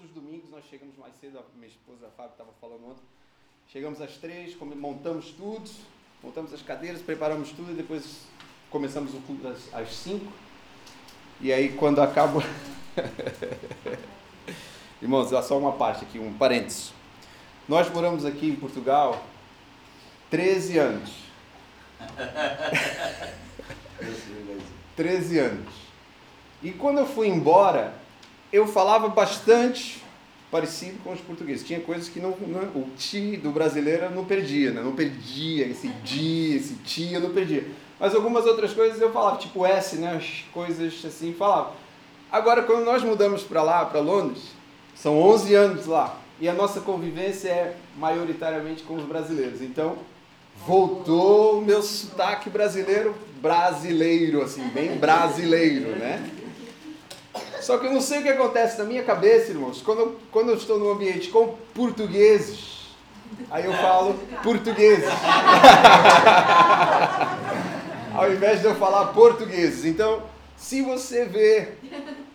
todos os domingos nós chegamos mais cedo, a minha esposa a Fábio estava falando ontem. Chegamos às três, montamos tudo, montamos as cadeiras, preparamos tudo e depois começamos o culto às, às cinco. E aí quando acaba. Irmãos, só uma parte aqui, um parênteses. Nós moramos aqui em Portugal 13 anos. 13 anos. E quando eu fui embora, eu falava bastante parecido com os portugueses. Tinha coisas que não, não o ti do brasileiro eu não perdia, né? não perdia esse dia, esse ti eu não perdia. Mas algumas outras coisas eu falava, tipo S, né? As coisas assim, falava. Agora, quando nós mudamos para lá, para Londres, são 11 anos lá, e a nossa convivência é majoritariamente com os brasileiros. Então, voltou o meu sotaque brasileiro, brasileiro, assim, bem brasileiro, né? Só que eu não sei o que acontece na minha cabeça, irmãos, quando eu, quando eu estou num ambiente com portugueses, aí eu falo portugueses. Ao invés de eu falar portugueses. Então, se você vê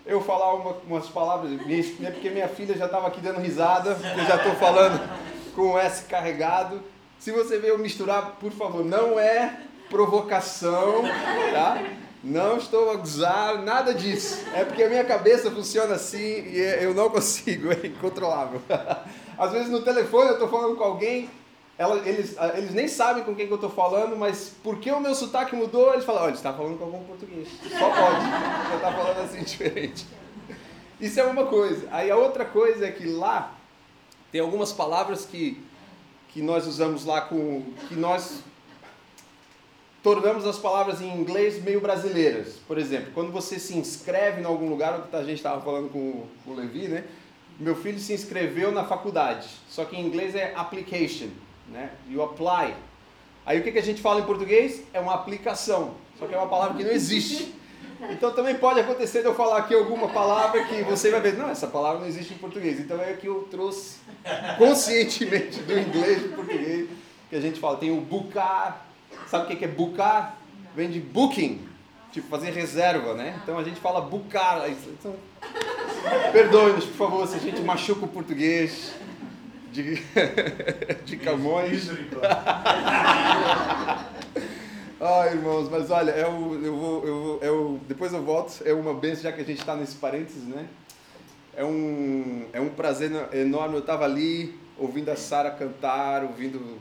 eu falar uma, umas palavras, é porque minha filha já estava aqui dando risada, eu já estou falando com o S carregado. Se você vê eu misturar, por favor, não é provocação, tá? Não estou a nada disso. É porque a minha cabeça funciona assim e eu não consigo, é incontrolável. Às vezes no telefone eu estou falando com alguém, ela, eles, ah, eles nem sabem com quem que eu estou falando, mas porque o meu sotaque mudou, eles falam, olha, está falando com algum português. Só pode, já está falando assim diferente. Isso é uma coisa. Aí a outra coisa é que lá tem algumas palavras que, que nós usamos lá com. que nós tornamos as palavras em inglês meio brasileiras. Por exemplo, quando você se inscreve em algum lugar, a gente estava falando com o Levi, né? Meu filho se inscreveu na faculdade, só que em inglês é application, né? You apply. Aí o que, que a gente fala em português? É uma aplicação, só que é uma palavra que não existe. Então também pode acontecer de eu falar aqui alguma palavra que você vai ver, não, essa palavra não existe em português. Então é que eu trouxe conscientemente do inglês para o português, que a gente fala, tem o bucar, Sabe o que é bucar? Vem de booking, tipo fazer reserva, né? Então a gente fala bucar. Então, Perdoe-nos, por favor, se a gente machuca o português de, de Camões. Ai, irmãos, mas olha, eu, eu vou, eu vou, eu, depois eu volto. É uma benção, já que a gente está nesse parênteses, né? É um, é um prazer enorme. Eu estava ali ouvindo a Sara cantar, ouvindo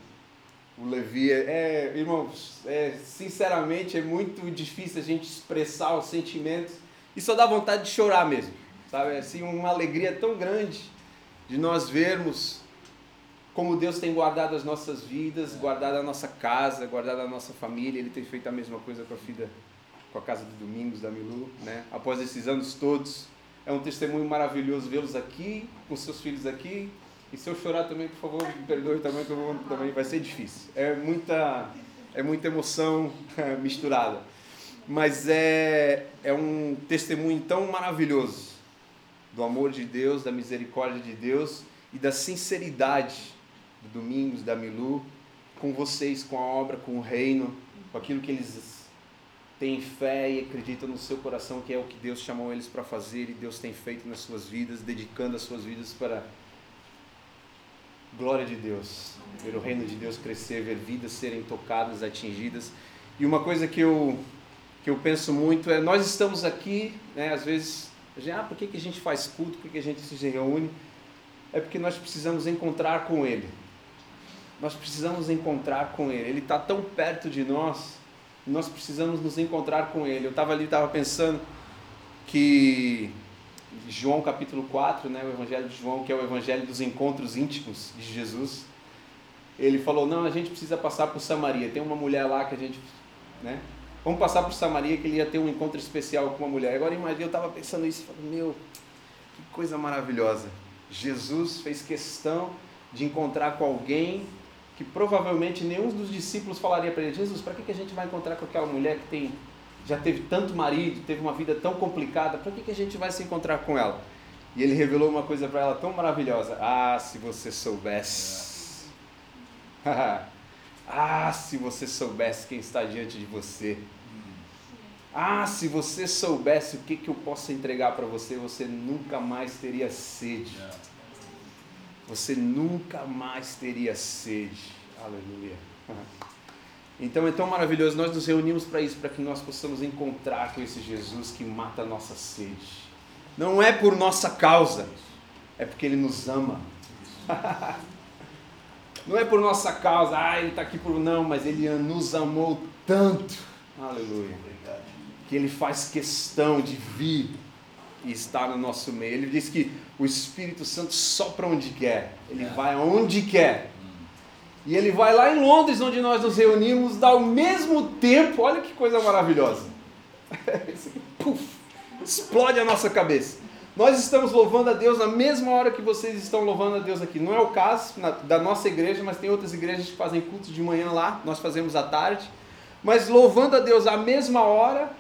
o Levi. É, é, irmãos, é, sinceramente é muito difícil a gente expressar os sentimentos e só dá vontade de chorar mesmo, sabe? Assim, uma alegria tão grande de nós vermos como Deus tem guardado as nossas vidas, guardado a nossa casa, guardado a nossa família. Ele tem feito a mesma coisa com a filha, com a casa de Domingos, da Milu, né? Após esses anos todos, é um testemunho maravilhoso vê-los aqui, com seus filhos aqui, e se eu chorar também, por favor, me perdoe também, que eu vou, também vai ser difícil. É muita, é muita emoção misturada. Mas é, é um testemunho tão maravilhoso do amor de Deus, da misericórdia de Deus e da sinceridade do Domingos, da Milu, com vocês, com a obra, com o reino, com aquilo que eles têm fé e acreditam no seu coração que é o que Deus chamou eles para fazer e Deus tem feito nas suas vidas, dedicando as suas vidas para Glória de Deus. Ver o reino de Deus crescer, ver vidas serem tocadas, atingidas. E uma coisa que eu, que eu penso muito é: nós estamos aqui, né, às vezes, gente, ah, por que, que a gente faz culto, por que, que a gente se reúne? É porque nós precisamos encontrar com Ele. Nós precisamos encontrar com Ele. Ele está tão perto de nós, nós precisamos nos encontrar com Ele. Eu estava ali, estava pensando que João capítulo 4, né, o Evangelho de João, que é o Evangelho dos encontros íntimos de Jesus, ele falou: Não, a gente precisa passar por Samaria. Tem uma mulher lá que a gente. Né, vamos passar por Samaria que ele ia ter um encontro especial com uma mulher. Agora imagina, eu estava pensando isso e falei: Meu, que coisa maravilhosa. Jesus fez questão de encontrar com alguém que provavelmente nenhum dos discípulos falaria para ele: Jesus, para que, que a gente vai encontrar com aquela mulher que tem já teve tanto marido, teve uma vida tão complicada, para que, que a gente vai se encontrar com ela? E ele revelou uma coisa para ela tão maravilhosa. Ah, se você soubesse. ah, se você soubesse quem está diante de você. Ah, se você soubesse o que, que eu posso entregar para você, você nunca mais teria sede. Você nunca mais teria sede. Aleluia. Então é tão maravilhoso. Nós nos reunimos para isso, para que nós possamos encontrar com esse Jesus que mata a nossa sede. Não é por nossa causa, é porque Ele nos ama. Não é por nossa causa, ah, Ele está aqui por. Não, mas Ele nos amou tanto. Aleluia que ele faz questão de vir e estar no nosso meio. Ele diz que o Espírito Santo sopra onde quer, ele é. vai aonde quer. E ele vai lá em Londres, onde nós nos reunimos, ao mesmo tempo, olha que coisa maravilhosa. Puf, explode a nossa cabeça. Nós estamos louvando a Deus na mesma hora que vocês estão louvando a Deus aqui. Não é o caso na, da nossa igreja, mas tem outras igrejas que fazem cultos de manhã lá, nós fazemos à tarde. Mas louvando a Deus à mesma hora,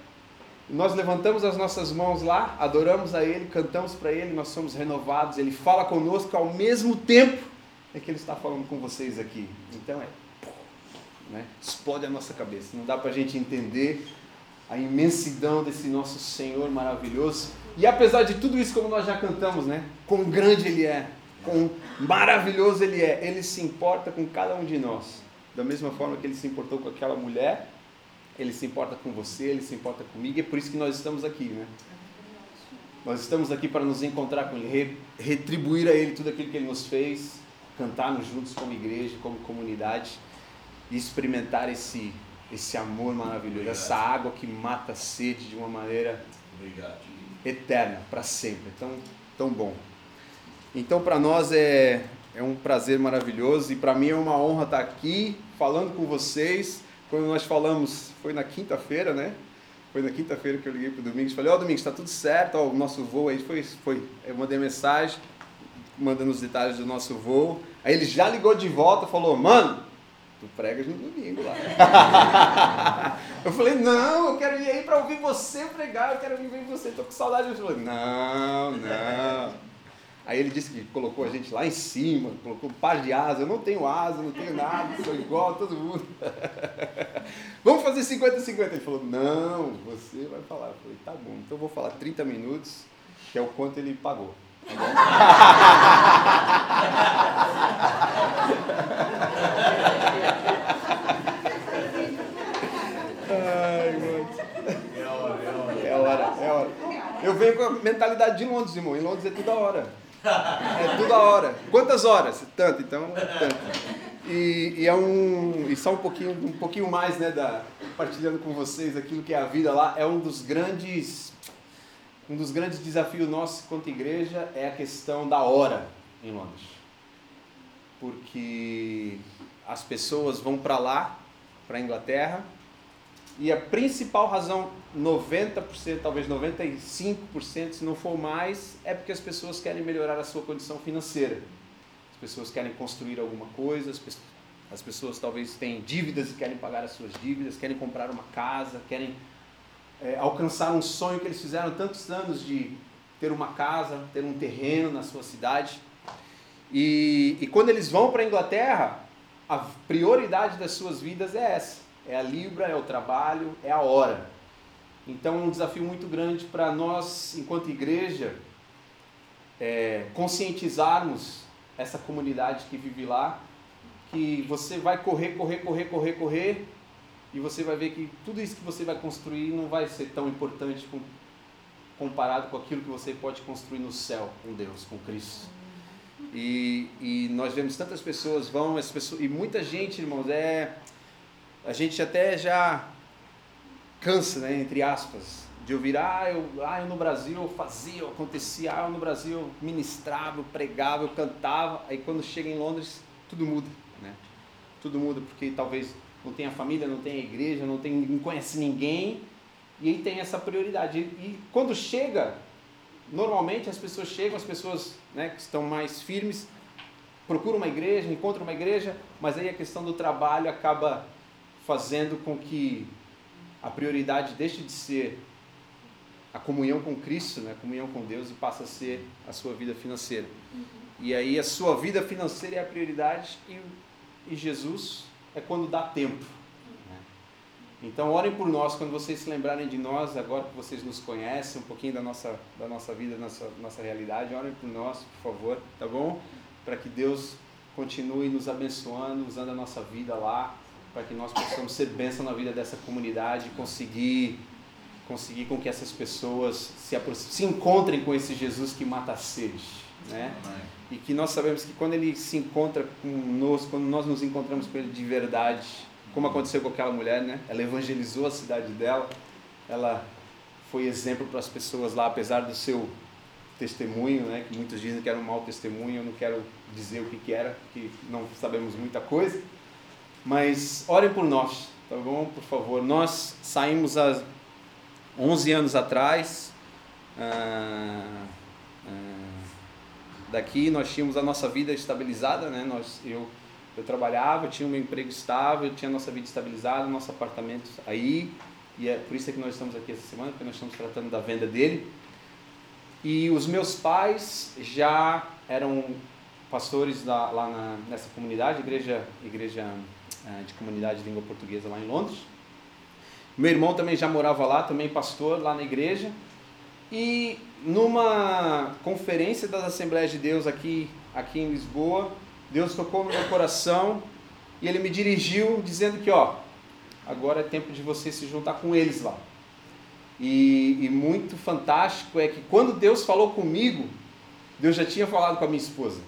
nós levantamos as nossas mãos lá, adoramos a Ele, cantamos para Ele, nós somos renovados, Ele fala conosco ao mesmo tempo é que Ele está falando com vocês aqui. Então é, né, explode a nossa cabeça. Não dá para a gente entender a imensidão desse nosso Senhor maravilhoso. E apesar de tudo isso, como nós já cantamos, né? Quão grande Ele é, quão maravilhoso Ele é, Ele se importa com cada um de nós. Da mesma forma que Ele se importou com aquela mulher ele se importa com você, ele se importa comigo, e é por isso que nós estamos aqui, né? Nós estamos aqui para nos encontrar com Ele, retribuir a Ele tudo aquilo que Ele nos fez, cantarmos juntos como igreja, como comunidade, e experimentar esse, esse amor maravilhoso, Obrigado. essa água que mata a sede de uma maneira Obrigado. eterna, para sempre. Tão, tão bom. Então, para nós é, é um prazer maravilhoso e para mim é uma honra estar aqui falando com vocês quando nós falamos, foi na quinta-feira, né? Foi na quinta-feira que eu liguei para o Domingos e falei, ó oh, Domingos, está tudo certo, ó, o nosso voo aí foi, foi. Eu mandei mensagem, mandando os detalhes do nosso voo. Aí ele já ligou de volta, falou, mano, tu pregas no domingo lá. eu falei, não, eu quero ir aí para ouvir você pregar, eu quero ouvir você, estou com saudade. Ele falou, não, não. Aí ele disse que colocou a gente lá em cima, colocou um par de asas. Eu não tenho asa, não tenho nada, sou igual a todo mundo. Vamos fazer 50-50. Ele falou: Não, você vai falar. Eu falei: Tá bom, então eu vou falar 30 minutos, que é o quanto ele pagou. É é hora. É hora. Eu venho com a mentalidade de Londres, irmão. Em Londres é toda hora. É tudo a hora. Quantas horas? Tanto, então, tanto. E, e, é um. E só um pouquinho, um pouquinho mais, né, da, compartilhando com vocês aquilo que é a vida lá, é um dos grandes. Um dos grandes desafios nossos quanto igreja é a questão da hora em Londres. Porque as pessoas vão para lá, para a Inglaterra, e a principal razão, 90%, talvez 95%, se não for mais, é porque as pessoas querem melhorar a sua condição financeira. As pessoas querem construir alguma coisa, as pessoas, talvez têm dívidas e querem pagar as suas dívidas, querem comprar uma casa, querem é, alcançar um sonho que eles fizeram tantos anos de ter uma casa, ter um terreno na sua cidade. E, e quando eles vão para a Inglaterra, a prioridade das suas vidas é essa é a Libra, é o trabalho, é a hora. Então, um desafio muito grande para nós, enquanto igreja, é, conscientizarmos essa comunidade que vive lá, que você vai correr, correr, correr, correr, correr, e você vai ver que tudo isso que você vai construir não vai ser tão importante comparado com aquilo que você pode construir no céu com Deus, com Cristo. E, e nós vemos tantas pessoas vão, as pessoas, e muita gente, irmãos, é a gente até já cansa, né, entre aspas, de ouvir, ah eu, ah, eu no Brasil fazia, eu acontecia, ah, eu no Brasil ministrava, eu pregava, eu cantava, aí quando chega em Londres, tudo muda, né? Tudo muda, porque talvez não tenha família, não tenha igreja, não, tem, não conhece ninguém, e aí tem essa prioridade. E, e quando chega, normalmente as pessoas chegam, as pessoas né, que estão mais firmes, procuram uma igreja, encontram uma igreja, mas aí a questão do trabalho acaba fazendo com que a prioridade deixe de ser a comunhão com Cristo, né? a comunhão com Deus, e passa a ser a sua vida financeira. Uhum. E aí a sua vida financeira é a prioridade e, e Jesus é quando dá tempo. Né? Então, orem por nós, quando vocês se lembrarem de nós, agora que vocês nos conhecem, um pouquinho da nossa, da nossa vida, da nossa, nossa realidade, orem por nós, por favor, tá bom? Para que Deus continue nos abençoando, usando a nossa vida lá, para que nós possamos ser bênção na vida dessa comunidade, conseguir conseguir com que essas pessoas se, se encontrem com esse Jesus que mata a sede, né? E que nós sabemos que quando ele se encontra conosco, quando nós nos encontramos com ele de verdade, como aconteceu com aquela mulher, né? Ela evangelizou a cidade dela, ela foi exemplo para as pessoas lá, apesar do seu testemunho, né? Que muitos dizem que era um mau testemunho, eu não quero dizer o que, que era, que não sabemos muita coisa, mas orem por nós, tá bom? Por favor, nós saímos há 11 anos atrás. Ah, ah, daqui nós tínhamos a nossa vida estabilizada, né? Nós, eu eu trabalhava, tinha um emprego estável, tinha a nossa vida estabilizada, nosso apartamento aí. E é por isso que nós estamos aqui essa semana, porque nós estamos tratando da venda dele. E os meus pais já eram pastores lá na, nessa comunidade, igreja, igreja é, de comunidade de língua portuguesa lá em Londres. Meu irmão também já morava lá, também pastor lá na igreja. E numa conferência das Assembleias de Deus aqui, aqui em Lisboa, Deus tocou no meu coração e ele me dirigiu dizendo que, ó, agora é tempo de você se juntar com eles lá. E, e, muito fantástico é que quando Deus falou comigo, Deus já tinha falado com a minha esposa.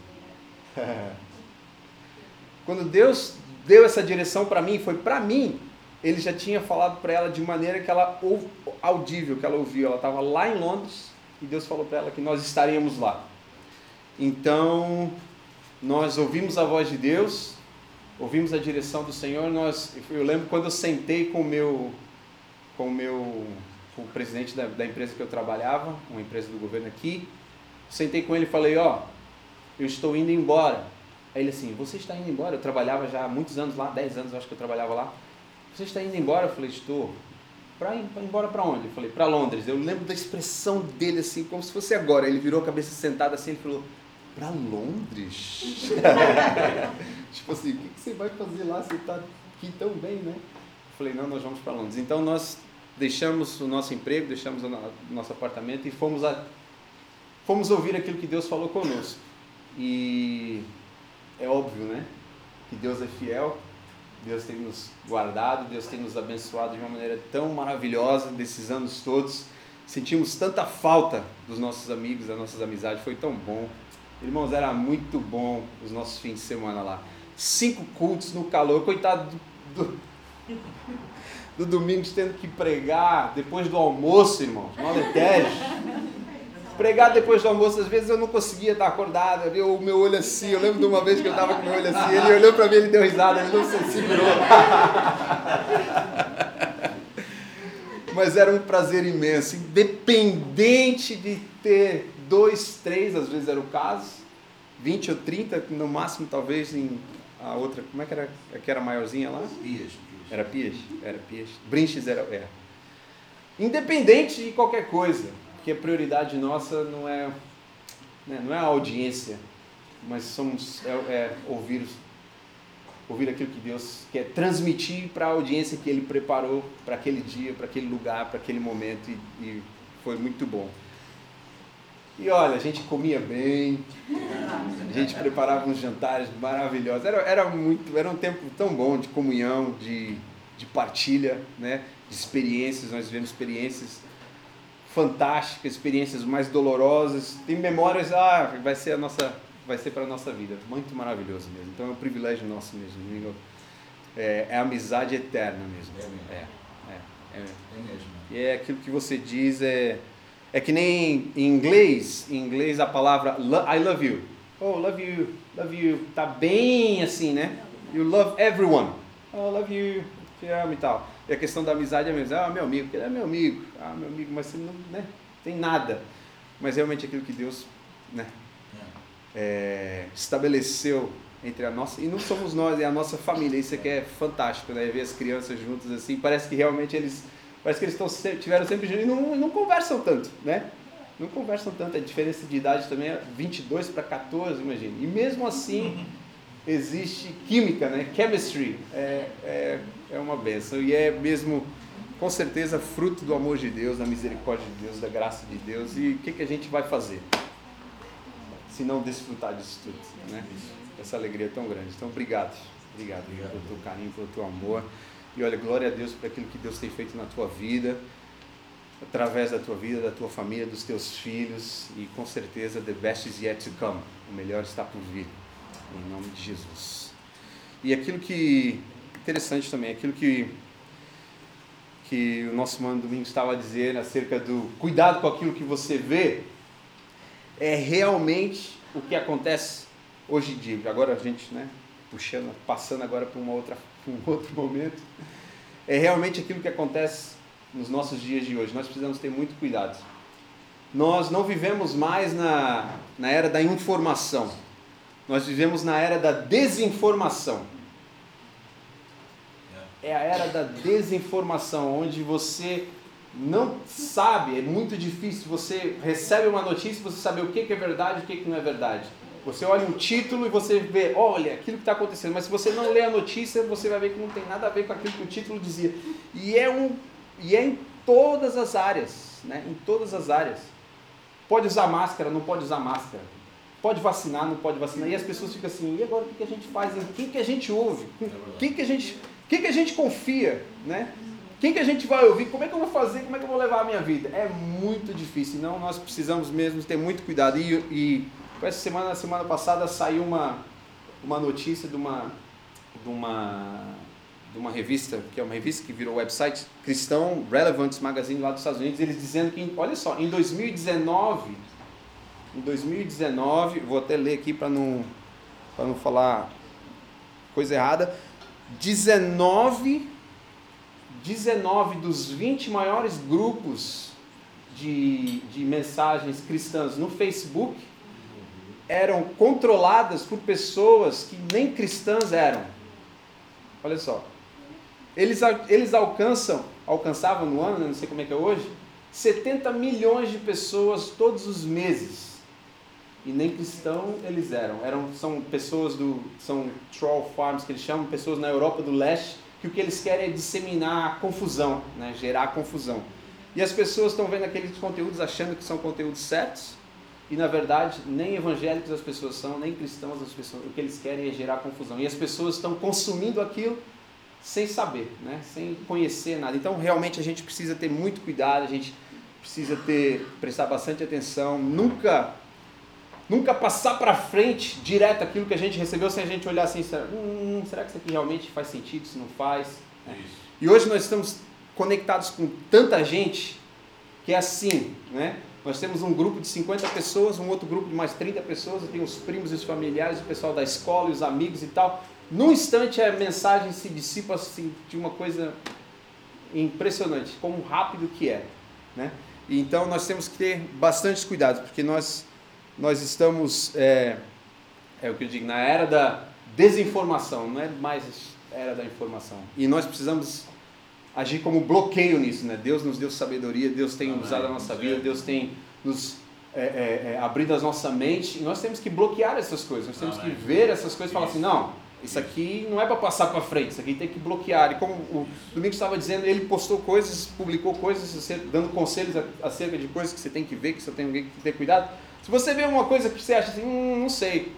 quando Deus deu essa direção para mim, foi para mim, ele já tinha falado para ela de maneira que ela audível, que ela ouviu. Ela estava lá em Londres e Deus falou para ela que nós estaríamos lá. Então, nós ouvimos a voz de Deus, ouvimos a direção do Senhor. Nós, eu lembro quando eu sentei com o meu, com o meu, com o presidente da, da empresa que eu trabalhava, uma empresa do governo aqui, sentei com ele e falei: ó, oh, eu estou indo embora. Aí ele assim: você está indo embora? Eu trabalhava já há muitos anos lá, 10 anos acho que eu trabalhava lá. Você está indo embora? Eu falei: estou. Para ir embora para onde? Eu falei: para Londres. Eu lembro da expressão dele assim, como se fosse agora. Ele virou a cabeça sentada assim e falou: para Londres? tipo assim, o que, você vai fazer lá? Você está aqui tão bem, né? Eu falei, não, nós vamos para Londres. Então nós deixamos o nosso emprego, deixamos o nosso apartamento e fomos, a, fomos ouvir aquilo que Deus falou conosco. E é óbvio, né? Que Deus é fiel, Deus tem nos guardado, Deus tem nos abençoado de uma maneira tão maravilhosa desses anos todos. Sentimos tanta falta dos nossos amigos, das nossas amizades, foi tão bom. Irmãos, era muito bom os nossos fins de semana lá. Cinco cultos no calor, coitado do, do, do Domingos tendo que pregar depois do almoço, irmãos, no Alentejo. Pregar depois do almoço, às vezes eu não conseguia estar acordado, eu, o meu olho assim, eu lembro de uma vez que eu estava com o meu olho assim, ele olhou para mim, ele deu risada, ele não se segurou. Mas era um prazer imenso, independente de ter dois, três, às vezes era o caso, 20 ou 30, no máximo talvez em a outra, como é que era, que era maiorzinha lá? Pias. Era Pias? Era Pias. Brinches era, é. Independente de qualquer coisa, porque a prioridade nossa não é, né, não é a audiência, mas somos, é, é ouvir, ouvir aquilo que Deus quer transmitir para a audiência que Ele preparou para aquele dia, para aquele lugar, para aquele momento, e, e foi muito bom. E olha, a gente comia bem, a gente preparava uns jantares maravilhosos. Era, era, muito, era um tempo tão bom de comunhão, de, de partilha, né? de experiências. Nós vivemos experiências fantásticas, experiências mais dolorosas. Tem memórias, ah, vai ser a nossa, vai ser para a nossa vida. Muito maravilhoso mesmo. Então é um privilégio nosso mesmo. É, é amizade eterna mesmo. É, é, é, é, é mesmo. E é aquilo que você diz é é que nem em inglês, em inglês a palavra I love you. Oh, love you, love you. Tá bem assim, né? You love everyone. Oh, love you, te amo e tal. E a questão da amizade é mesmo. Ah, meu amigo, ele é meu amigo. Ah, meu amigo, mas você não né, tem nada. Mas realmente aquilo que Deus né, é, estabeleceu entre a nossa. E não somos nós, é a nossa família. Isso aqui é fantástico, né? Ver as crianças juntas assim. Parece que realmente eles Parece que eles estão, tiveram sempre juntos e não, não conversam tanto, né? Não conversam tanto. A diferença de idade também é 22 para 14, imagina. E mesmo assim, existe química, né? Chemistry. É, é, é uma benção. E é mesmo, com certeza, fruto do amor de Deus, da misericórdia de Deus, da graça de Deus. E o que, que a gente vai fazer? Se não desfrutar disso tudo, né? Essa alegria é tão grande. Então, obrigado. Obrigado, obrigado. pelo teu carinho, pelo teu amor. E olha, glória a Deus por aquilo que Deus tem feito na tua vida, através da tua vida, da tua família, dos teus filhos. E com certeza, the best is yet to come. O melhor está por vir. Em nome de Jesus. E aquilo que. Interessante também, aquilo que. Que o nosso mano Domingos estava dizer acerca do cuidado com aquilo que você vê, é realmente o que acontece hoje em dia. Agora a gente, né, puxando, passando agora para uma outra, um outro momento, é realmente aquilo que acontece nos nossos dias de hoje. Nós precisamos ter muito cuidado. Nós não vivemos mais na, na era da informação. Nós vivemos na era da desinformação. É a era da desinformação, onde você não sabe, é muito difícil. Você recebe uma notícia e você saber o que é verdade e o que não é verdade. Você olha um título e você vê, olha, aquilo que está acontecendo. Mas se você não lê a notícia, você vai ver que não tem nada a ver com aquilo que o título dizia. E é, um, e é em todas as áreas, né? em todas as áreas. Pode usar máscara, não pode usar máscara pode vacinar, não pode vacinar. E as pessoas ficam assim, e agora o que, a gente faz? Quem que a gente ouve? Quem que a gente, quem que a gente confia? Né? Quem que a gente vai ouvir? Como é que eu vou fazer? Como é que eu vou levar a minha vida? É muito difícil. Não, nós precisamos mesmo ter muito cuidado. E, e essa semana, semana passada saiu uma, uma notícia de uma, de uma de uma revista, que é uma revista que virou website, Cristão Relevance Magazine lá dos Estados Unidos, eles dizendo que, olha só, em 2019 em 2019, vou até ler aqui para não, não falar coisa errada, 19, 19 dos 20 maiores grupos de, de mensagens cristãs no Facebook eram controladas por pessoas que nem cristãs eram. Olha só. Eles, eles alcançam, alcançavam no ano, não sei como é que é hoje, 70 milhões de pessoas todos os meses e nem cristão eles eram. eram são pessoas do são troll farms que eles chamam pessoas na Europa do Leste que o que eles querem é disseminar confusão, né, gerar confusão. E as pessoas estão vendo aqueles conteúdos achando que são conteúdos certos e na verdade nem evangélicos as pessoas são, nem cristãos as pessoas. O que eles querem é gerar confusão. E as pessoas estão consumindo aquilo sem saber, né, sem conhecer nada. Então realmente a gente precisa ter muito cuidado, a gente precisa ter prestar bastante atenção, nunca Nunca passar para frente direto aquilo que a gente recebeu sem a gente olhar assim, hum, será que isso aqui realmente faz sentido, se não faz? Isso. E hoje nós estamos conectados com tanta gente que é assim, né? Nós temos um grupo de 50 pessoas, um outro grupo de mais 30 pessoas, eu tenho os primos e os familiares, o pessoal da escola e os amigos e tal. Num instante a mensagem se dissipa assim, de uma coisa impressionante, como rápido que é, né? Então nós temos que ter bastante cuidado, porque nós nós estamos, é, é o que eu digo, na era da desinformação, não é mais era da informação. E nós precisamos agir como bloqueio nisso, né? Deus nos deu sabedoria, Deus tem Amém. usado a nossa vida, Deus tem nos é, é, é, abrido a nossa mente, e nós temos que bloquear essas coisas, nós temos Amém. que ver essas coisas e falar assim, não, isso aqui não é para passar para frente, isso aqui tem que bloquear. E como o Domingos estava dizendo, ele postou coisas, publicou coisas, dando conselhos acerca de coisas que você tem que ver, que você tem que ter cuidado. Se você vê uma coisa que você acha assim, hum, não sei,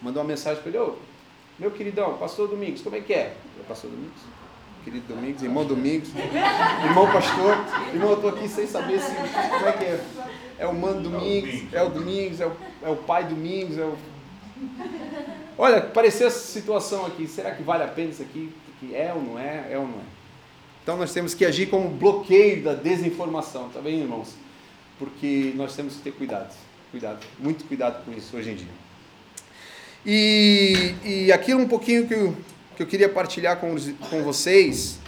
mandou uma mensagem para ele, ô, meu queridão, pastor Domingos, como é que é? Pastor Domingos? Querido Domingos, irmão Domingos, irmão pastor, irmão, eu estou aqui sem saber se, como é que é. É o mano Domingos, é o Domingos, é o, é o pai Domingos, é o... Olha, pareceu essa situação aqui, será que vale a pena isso aqui? Que é ou não é? É ou não é? Então nós temos que agir como bloqueio da desinformação, tá bem, irmãos? Porque nós temos que ter cuidado. Cuidado, muito cuidado com isso hoje em dia. E, e aquilo um pouquinho que eu, que eu queria partilhar com, com vocês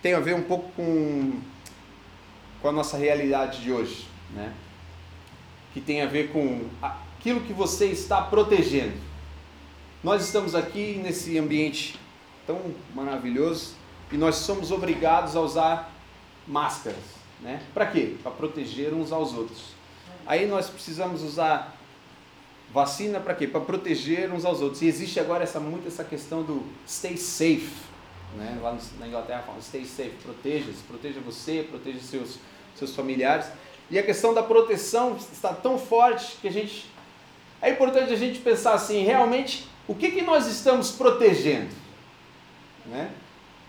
tem a ver um pouco com, com a nossa realidade de hoje, né? que tem a ver com aquilo que você está protegendo. Nós estamos aqui nesse ambiente tão maravilhoso e nós somos obrigados a usar máscaras. Né? Para quê? Para proteger uns aos outros. Aí nós precisamos usar vacina para quê? Para proteger uns aos outros. E existe agora essa muito essa questão do stay safe, Né? Lá na Inglaterra falam stay safe, proteja-se, proteja você, proteja seus, seus familiares. E a questão da proteção está tão forte que a gente. É importante a gente pensar assim, realmente, o que, que nós estamos protegendo? Né?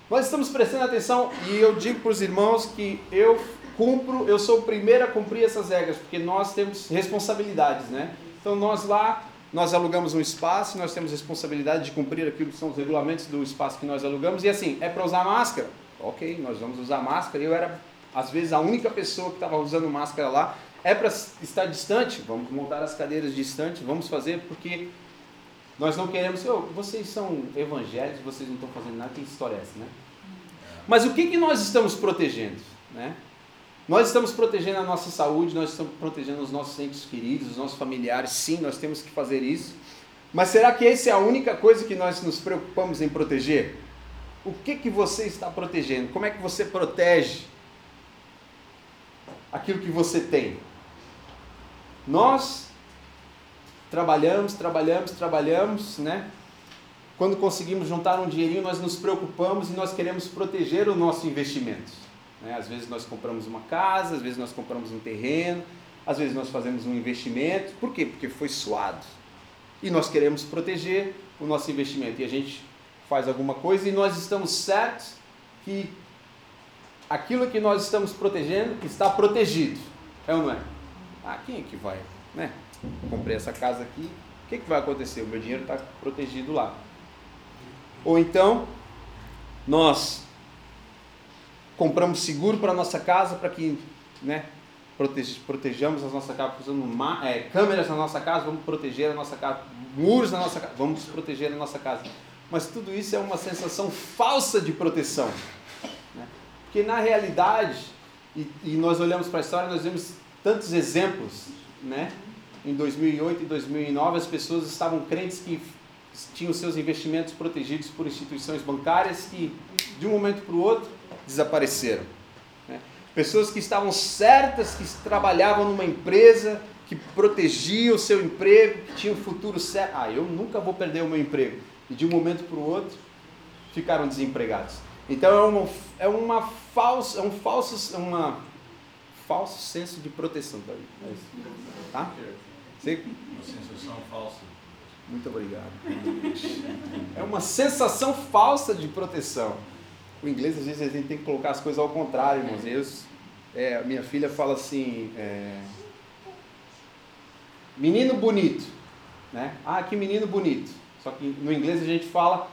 Nós estamos prestando atenção e eu digo para os irmãos que eu cumpro, eu sou o primeiro a cumprir essas regras, porque nós temos responsabilidades, né? Então nós lá, nós alugamos um espaço, nós temos responsabilidade de cumprir aquilo que são os regulamentos do espaço que nós alugamos, e assim, é para usar máscara? Ok, nós vamos usar máscara, eu era às vezes a única pessoa que estava usando máscara lá, é para estar distante, vamos montar as cadeiras distantes, vamos fazer, porque nós não queremos, oh, vocês são evangélicos, vocês não estão fazendo nada, que história é essa, né? Mas o que, que nós estamos protegendo? Né? Nós estamos protegendo a nossa saúde, nós estamos protegendo os nossos entes queridos, os nossos familiares, sim, nós temos que fazer isso. Mas será que essa é a única coisa que nós nos preocupamos em proteger? O que, que você está protegendo? Como é que você protege aquilo que você tem? Nós trabalhamos, trabalhamos, trabalhamos, né? Quando conseguimos juntar um dinheirinho, nós nos preocupamos e nós queremos proteger o nosso investimento. Né? Às vezes nós compramos uma casa, às vezes nós compramos um terreno, às vezes nós fazemos um investimento. Por quê? Porque foi suado. E nós queremos proteger o nosso investimento. E a gente faz alguma coisa e nós estamos certos que aquilo que nós estamos protegendo está protegido. É ou não é? Ah, quem é que vai? Né? Comprei essa casa aqui, o que, que vai acontecer? O meu dinheiro está protegido lá. Ou então, nós compramos seguro para nossa casa, para que né, protejamos a nossa casa, usando é, câmeras na nossa casa, vamos proteger a nossa casa, muros na nossa casa, vamos proteger a nossa casa. Mas tudo isso é uma sensação falsa de proteção. Né? Porque na realidade, e, e nós olhamos para a história, nós vemos tantos exemplos, né? Em 2008 e 2009, as pessoas estavam crentes que tinham seus investimentos protegidos por instituições bancárias que, de um momento para o outro, desapareceram. Né? Pessoas que estavam certas, que trabalhavam numa empresa, que protegiam o seu emprego, que tinham um futuro certo. Ah, eu nunca vou perder o meu emprego. E de um momento para o outro, ficaram desempregados. Então é uma, é uma falsa, é um falso, é uma falso senso de proteção, tá? É tá? Você... Uma sensação falsa. Muito obrigado. É uma sensação falsa de proteção. O inglês, às vezes, a gente tem que colocar as coisas ao contrário, irmãos. Eu, é, minha filha fala assim: é, menino bonito. Né? Ah, que menino bonito. Só que no inglês a gente fala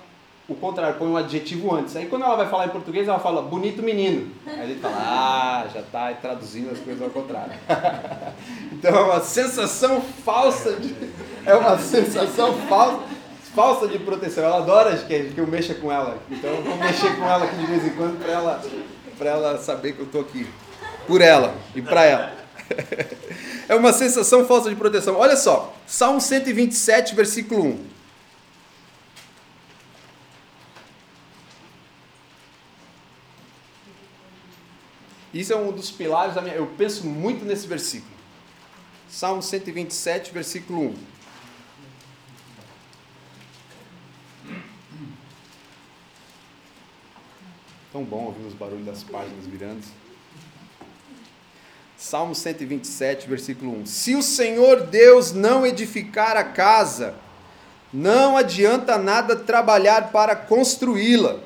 o contrário, põe um adjetivo antes. Aí quando ela vai falar em português, ela fala bonito menino. Aí ele fala, ah, já está traduzindo as coisas ao contrário. então é uma sensação falsa de. É uma sensação falsa falsa de proteção. Ela adora que, eu mexa com ela. Então eu vou mexer com ela aqui de vez em quando para ela, ela saber que eu estou aqui. Por ela e para ela. é uma sensação falsa de proteção. Olha só, Salmo 127, versículo 1. Isso é um dos pilares da minha. Eu penso muito nesse versículo. Salmo 127, versículo 1. Tão bom ouvir os barulhos das páginas virando. Salmo 127, versículo 1. Se o Senhor Deus não edificar a casa, não adianta nada trabalhar para construí-la.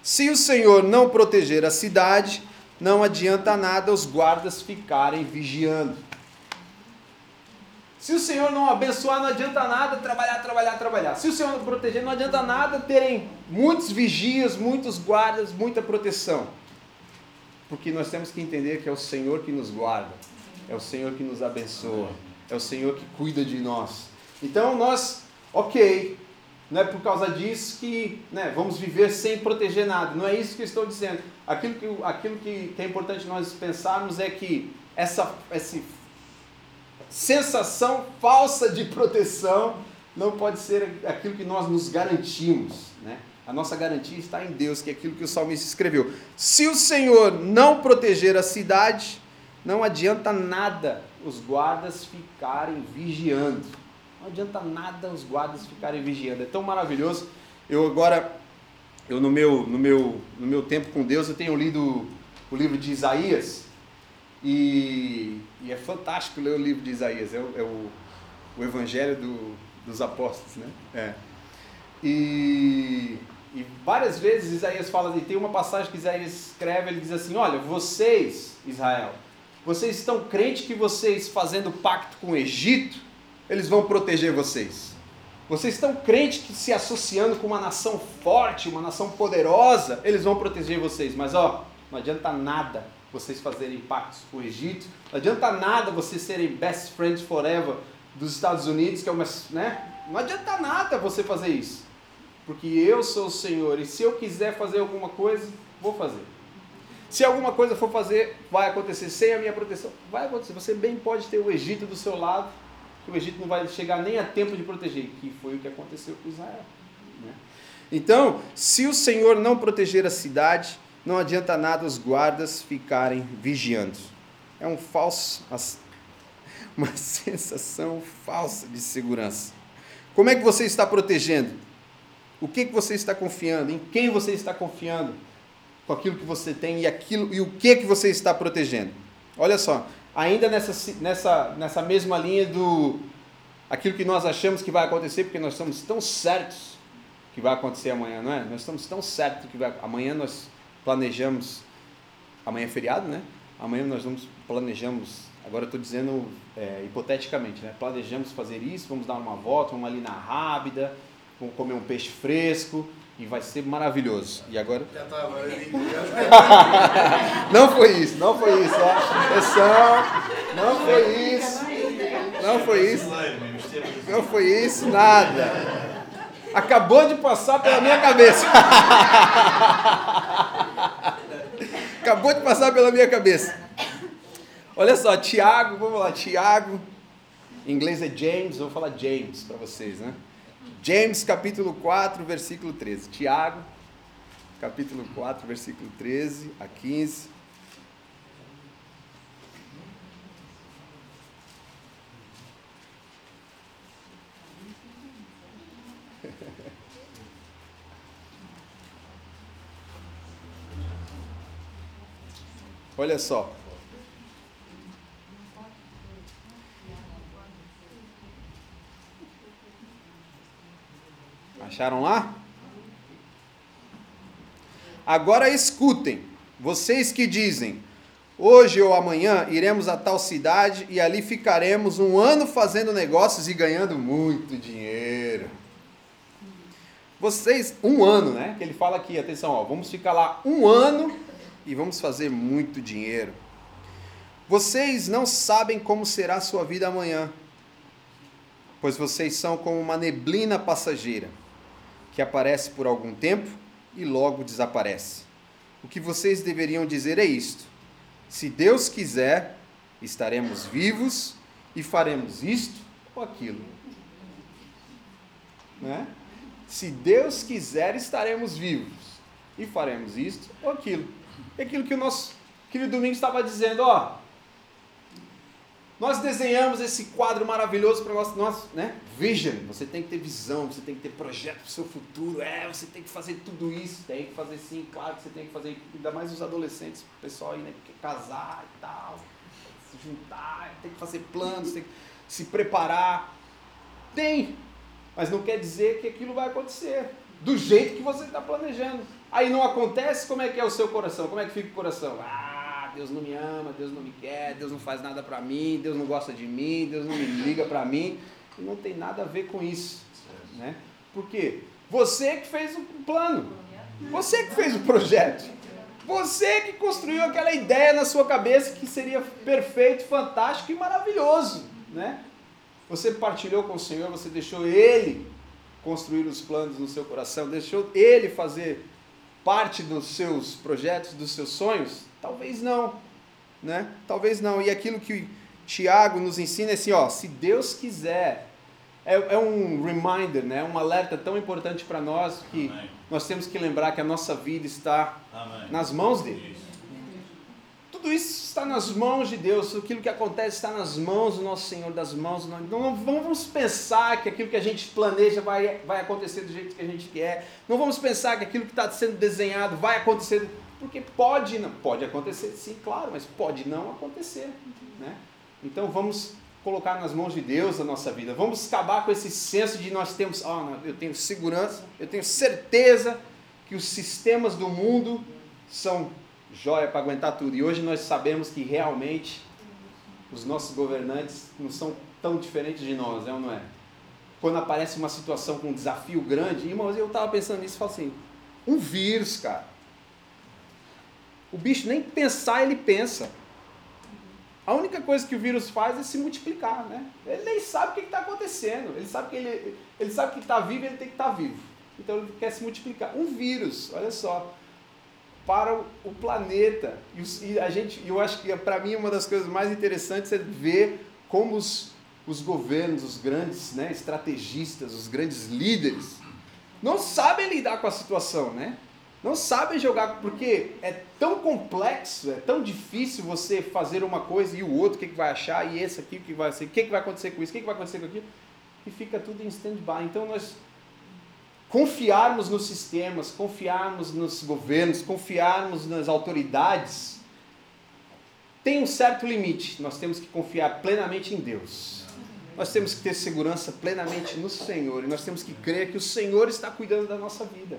Se o Senhor não proteger a cidade, não adianta nada os guardas ficarem vigiando. Se o Senhor não abençoar, não adianta nada trabalhar, trabalhar, trabalhar. Se o Senhor não proteger, não adianta nada terem muitos vigias, muitos guardas, muita proteção. Porque nós temos que entender que é o Senhor que nos guarda, é o Senhor que nos abençoa, é o Senhor que cuida de nós. Então nós, ok, não é por causa disso que né, vamos viver sem proteger nada. Não é isso que eu estou dizendo. Aquilo que, aquilo que, que é importante nós pensarmos é que essa, essa sensação falsa de proteção não pode ser aquilo que nós nos garantimos. Né? A nossa garantia está em Deus, que é aquilo que o salmista escreveu. Se o Senhor não proteger a cidade, não adianta nada os guardas ficarem vigiando. Não adianta nada os guardas ficarem vigiando. É tão maravilhoso. Eu agora eu no meu, no meu, no meu tempo com Deus, eu tenho lido o livro de Isaías e, e é fantástico ler o livro de Isaías, é o, é o, o Evangelho do, dos Apóstolos, né? É. E, e várias vezes Isaías fala, e tem uma passagem que Isaías escreve, ele diz assim, olha, vocês, Israel, vocês estão crentes que vocês fazendo pacto com o Egito, eles vão proteger vocês. Vocês estão crentes que se associando com uma nação forte, uma nação poderosa, eles vão proteger vocês. Mas ó, não adianta nada vocês fazerem pactos com o Egito, não adianta nada vocês serem best friends forever dos Estados Unidos, que é uma, né? Não adianta nada você fazer isso. Porque eu sou o Senhor e se eu quiser fazer alguma coisa, vou fazer. Se alguma coisa for fazer, vai acontecer sem a minha proteção. Vai acontecer. Você bem pode ter o Egito do seu lado, que o Egito não vai chegar nem a tempo de proteger, que foi o que aconteceu com Israel. Né? Então, se o Senhor não proteger a cidade, não adianta nada os guardas ficarem vigiando. É um falso, uma sensação falsa de segurança. Como é que você está protegendo? O que, que você está confiando? Em quem você está confiando? com aquilo que você tem e aquilo e o que que você está protegendo. Olha só, ainda nessa, nessa, nessa mesma linha do aquilo que nós achamos que vai acontecer, porque nós estamos tão certos que vai acontecer amanhã, não é? Nós estamos tão certos que vai, amanhã nós planejamos, amanhã é feriado, né? Amanhã nós vamos planejamos, agora estou dizendo é, hipoteticamente, né? Planejamos fazer isso, vamos dar uma volta, vamos ali na Rábida, vamos comer um peixe fresco, e vai ser maravilhoso. E agora? não foi isso, não foi isso. Atenção, não foi isso. Não foi isso. Não foi isso, nada. Acabou de passar pela minha cabeça. Acabou de passar pela minha cabeça. Olha só, Tiago, vamos lá, Tiago. Em inglês é James, vou falar James para vocês, né? James capítulo 4, versículo 13. Tiago, capítulo 4, versículo 13 a 15. Olha só. Acharam lá? Agora escutem, vocês que dizem: hoje ou amanhã iremos a tal cidade e ali ficaremos um ano fazendo negócios e ganhando muito dinheiro. Vocês, um ano, né? Que ele fala aqui, atenção, ó, vamos ficar lá um ano e vamos fazer muito dinheiro. Vocês não sabem como será a sua vida amanhã, pois vocês são como uma neblina passageira que aparece por algum tempo e logo desaparece. O que vocês deveriam dizer é isto: se Deus quiser, estaremos vivos e faremos isto ou aquilo. Né? Se Deus quiser, estaremos vivos e faremos isto ou aquilo. É aquilo que o nosso querido Domingo estava dizendo, ó. Nós desenhamos esse quadro maravilhoso para nós, nós, né? Vision. Você tem que ter visão, você tem que ter projeto para o seu futuro. É, você tem que fazer tudo isso. Tem que fazer sim, claro que você tem que fazer. Ainda mais os adolescentes, o pessoal aí, né? Que quer casar e tal, se juntar, tem que fazer planos, tem que se preparar. Tem, mas não quer dizer que aquilo vai acontecer do jeito que você está planejando. Aí não acontece, como é que é o seu coração? Como é que fica o coração? Ah, Deus não me ama, Deus não me quer, Deus não faz nada para mim, Deus não gosta de mim, Deus não me liga para mim. Não tem nada a ver com isso. Né? Por quê? Você que fez o plano. Você que fez o projeto. Você que construiu aquela ideia na sua cabeça que seria perfeito, fantástico e maravilhoso. Né? Você partilhou com o Senhor, você deixou Ele construir os planos no seu coração, deixou Ele fazer parte dos seus projetos, dos seus sonhos? Talvez não, né? Talvez não. E aquilo que Tiago nos ensina é assim, ó, se Deus quiser, é, é um reminder, né? Um alerta tão importante para nós que Amém. nós temos que lembrar que a nossa vida está Amém. nas mãos dele. Tudo isso está nas mãos de Deus, aquilo que acontece está nas mãos do nosso Senhor, das mãos do nosso... Não vamos pensar que aquilo que a gente planeja vai, vai acontecer do jeito que a gente quer. Não vamos pensar que aquilo que está sendo desenhado vai acontecer, porque pode não. Pode acontecer, sim, claro, mas pode não acontecer. Né? Então vamos colocar nas mãos de Deus a nossa vida. Vamos acabar com esse senso de nós temos, oh, eu tenho segurança, eu tenho certeza que os sistemas do mundo são joia para aguentar tudo. E hoje nós sabemos que realmente os nossos governantes não são tão diferentes de nós, é ou não é? Quando aparece uma situação com um desafio grande, irmãos, eu estava pensando nisso e falo assim, um vírus, cara. O bicho nem pensar ele pensa. A única coisa que o vírus faz é se multiplicar, né? Ele nem sabe o que está acontecendo. Ele sabe que ele, ele sabe que está vivo, ele tem que estar tá vivo. Então ele quer se multiplicar. Um vírus, olha só para o planeta. E a gente, eu acho que para mim uma das coisas mais interessantes é ver como os, os governos, os grandes né, estrategistas, os grandes líderes, não sabem lidar com a situação, né? Não sabem jogar, porque é tão complexo, é tão difícil você fazer uma coisa e o outro, o que, que vai achar, e esse aqui, o que vai ser, o que, que vai acontecer com isso, o que, que vai acontecer com aquilo, e fica tudo em stand-by. Então nós confiarmos nos sistemas, confiarmos nos governos, confiarmos nas autoridades, tem um certo limite. Nós temos que confiar plenamente em Deus. Nós temos que ter segurança plenamente no Senhor. E nós temos que crer que o Senhor está cuidando da nossa vida.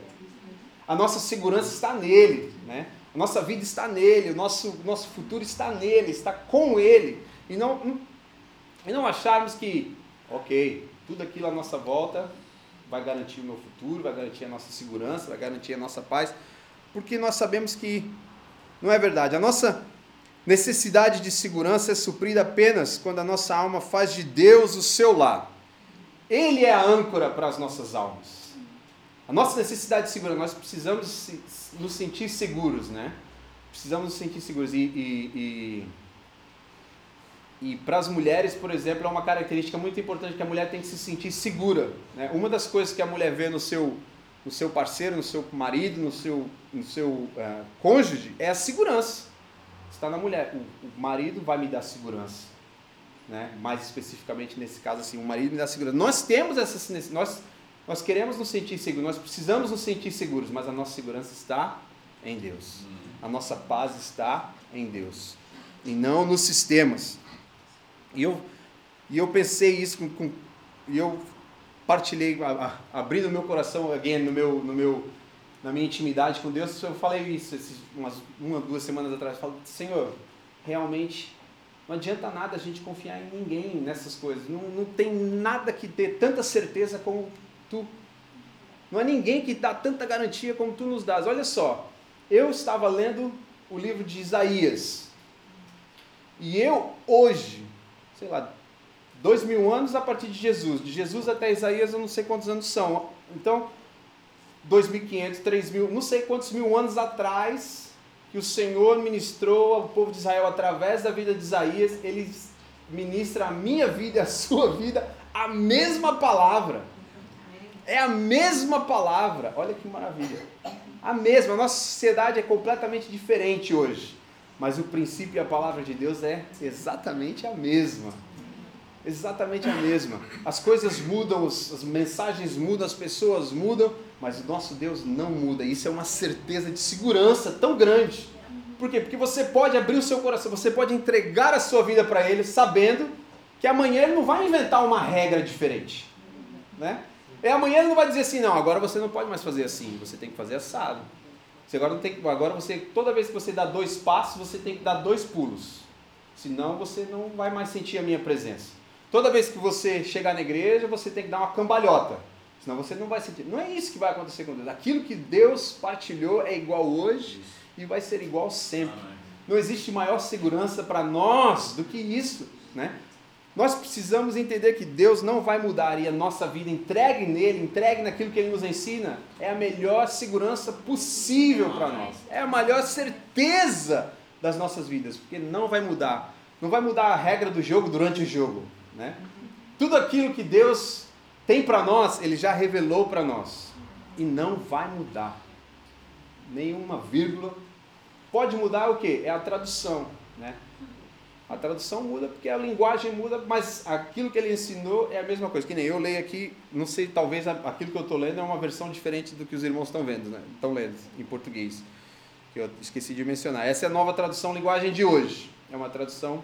A nossa segurança está nele. Né? A nossa vida está nele. O nosso, nosso futuro está nele. Está com ele. E não, e não acharmos que, ok, tudo aquilo à nossa volta vai garantir o meu futuro, vai garantir a nossa segurança, vai garantir a nossa paz, porque nós sabemos que não é verdade. A nossa necessidade de segurança é suprida apenas quando a nossa alma faz de Deus o seu lar. Ele é a âncora para as nossas almas. A nossa necessidade de segurança, nós precisamos nos sentir seguros, né? Precisamos nos sentir seguros. E, e, e e para as mulheres, por exemplo, é uma característica muito importante que a mulher tem que se sentir segura. Né? Uma das coisas que a mulher vê no seu, no seu parceiro, no seu marido, no seu, no seu uh, cônjuge, é a segurança. Está na mulher. O, o, marido vai me dar segurança. Né? Mais especificamente nesse caso, assim, o marido me dá segurança. Nós temos essa nós nós queremos nos sentir seguros, nós precisamos nos sentir seguros, mas a nossa segurança está em Deus. A nossa paz está em Deus e não nos sistemas. E eu, e eu pensei isso com, com e eu partilhei, a, a, abrindo meu coração again, no meu, no meu, na minha intimidade com Deus, eu falei isso esses, umas uma, duas semanas atrás. Falei, Senhor, realmente não adianta nada a gente confiar em ninguém nessas coisas. Não, não tem nada que dê tanta certeza como tu. Não há ninguém que dá tanta garantia como tu nos dás. Olha só, eu estava lendo o livro de Isaías. E eu, hoje, sei lá, dois mil anos a partir de Jesus. De Jesus até Isaías eu não sei quantos anos são. Então, 2.500, 3.000, não sei quantos mil anos atrás que o Senhor ministrou ao povo de Israel através da vida de Isaías, ele ministra a minha vida e a sua vida a mesma palavra. É a mesma palavra. Olha que maravilha. A mesma. A nossa sociedade é completamente diferente hoje mas o princípio e a palavra de Deus é exatamente a mesma. Exatamente a mesma. As coisas mudam, as mensagens mudam, as pessoas mudam, mas o nosso Deus não muda. Isso é uma certeza de segurança tão grande. Por quê? Porque você pode abrir o seu coração, você pode entregar a sua vida para Ele, sabendo que amanhã Ele não vai inventar uma regra diferente. Né? E amanhã Ele não vai dizer assim, não, agora você não pode mais fazer assim, você tem que fazer assado. Você agora não tem agora você toda vez que você dá dois passos, você tem que dar dois pulos. Senão você não vai mais sentir a minha presença. Toda vez que você chegar na igreja, você tem que dar uma cambalhota. Senão você não vai sentir. Não é isso que vai acontecer com Deus. Aquilo que Deus partilhou é igual hoje e vai ser igual sempre. Não existe maior segurança para nós do que isso, né? Nós precisamos entender que Deus não vai mudar e a nossa vida entregue nele, entregue naquilo que ele nos ensina, é a melhor segurança possível para nós. É a maior certeza das nossas vidas, porque não vai mudar. Não vai mudar a regra do jogo durante o jogo, né? Tudo aquilo que Deus tem para nós, ele já revelou para nós e não vai mudar. Nenhuma vírgula. Pode mudar o que? É a tradução Né? A tradução muda porque a linguagem muda, mas aquilo que ele ensinou é a mesma coisa. Que nem eu leio aqui, não sei, talvez aquilo que eu estou lendo é uma versão diferente do que os irmãos estão vendo, né? Estão lendo em português. Que eu esqueci de mencionar. Essa é a nova tradução linguagem de hoje. É uma tradução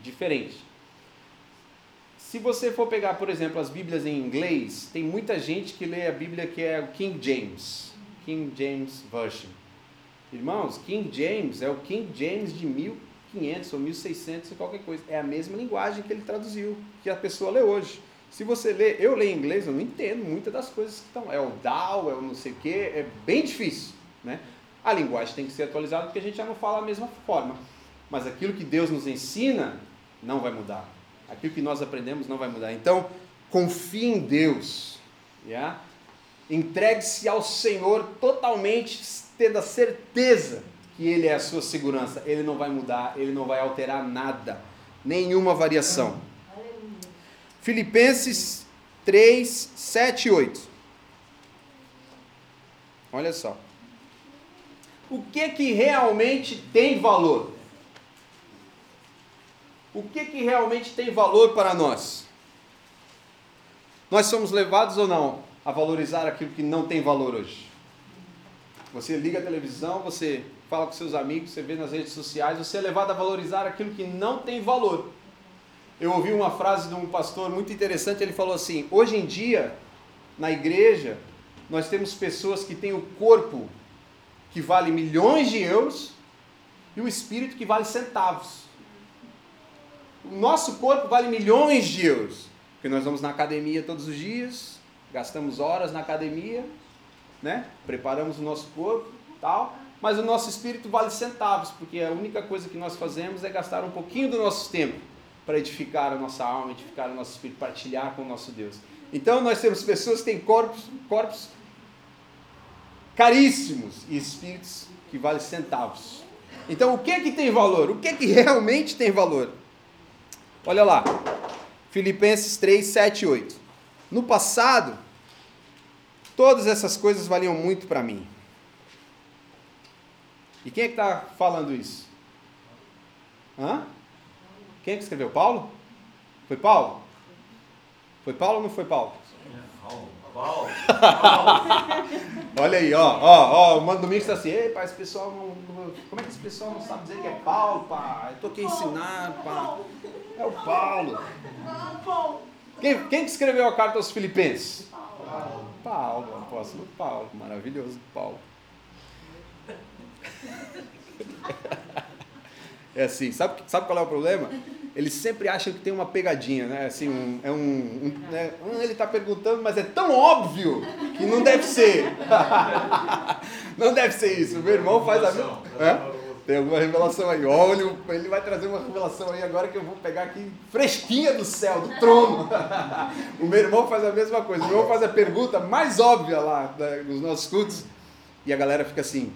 diferente. Se você for pegar, por exemplo, as Bíblias em inglês, tem muita gente que lê a Bíblia que é o King James, King James Version. Irmãos, King James é o King James de 1500 ou 1600 e qualquer coisa. É a mesma linguagem que ele traduziu, que a pessoa lê hoje. Se você lê, eu leio inglês, eu não entendo muitas das coisas que estão. É o DAO, é o não sei o que, é bem difícil. Né? A linguagem tem que ser atualizada porque a gente já não fala a mesma forma. Mas aquilo que Deus nos ensina não vai mudar aquilo que nós aprendemos não vai mudar. Então, confie em Deus. Yeah? Entregue-se ao Senhor totalmente, tendo a certeza que Ele é a sua segurança. Ele não vai mudar, Ele não vai alterar nada, nenhuma variação. Filipenses 3, 7 e 8. Olha só. O que que realmente tem valor? o que, que realmente tem valor para nós? Nós somos levados ou não a valorizar aquilo que não tem valor hoje? Você liga a televisão, você fala com seus amigos, você vê nas redes sociais, você é levado a valorizar aquilo que não tem valor. Eu ouvi uma frase de um pastor muito interessante, ele falou assim: hoje em dia, na igreja, nós temos pessoas que têm o corpo que vale milhões de euros e o espírito que vale centavos. O nosso corpo vale milhões de euros, porque nós vamos na academia todos os dias, gastamos horas na academia, né? Preparamos o nosso corpo, tal. Mas o nosso espírito vale centavos, porque a única coisa que nós fazemos é gastar um pouquinho do nosso tempo para edificar a nossa alma, edificar o nosso espírito, partilhar com o nosso Deus. Então nós temos pessoas que têm corpos, corpos caríssimos e espíritos que valem centavos. Então o que é que tem valor? O que é que realmente tem valor? Olha lá, Filipenses 3, 7 e 8. No passado, todas essas coisas valiam muito para mim. E quem é que está falando isso? Hã? Quem é que escreveu? Paulo? Foi Paulo? Foi Paulo ou não foi Paulo? Paulo. Olha aí, ó, ó, ó, o Mano Domingos está assim, ei, pai, esse pessoal não, Como é que esse pessoal não sabe dizer que é Paulo, pai? Eu tô aqui ensinando, pai. É o Paulo. Quem, quem que escreveu a carta aos Filipenses? Paulo. Paulo, apóstolo Paulo. Maravilhoso, Paulo. É assim, sabe, sabe qual é o problema? Eles sempre acham que tem uma pegadinha, né? Assim, um, é um, um né? ele está perguntando, mas é tão óbvio que não deve ser. não deve ser isso. O meu irmão faz a mesma. Tem alguma revelação aí. Olha, ele vai trazer uma revelação aí agora que eu vou pegar aqui fresquinha do céu, do trono. o meu irmão faz a mesma coisa. O meu irmão faz a pergunta mais óbvia lá nos nossos cultos. E a galera fica assim.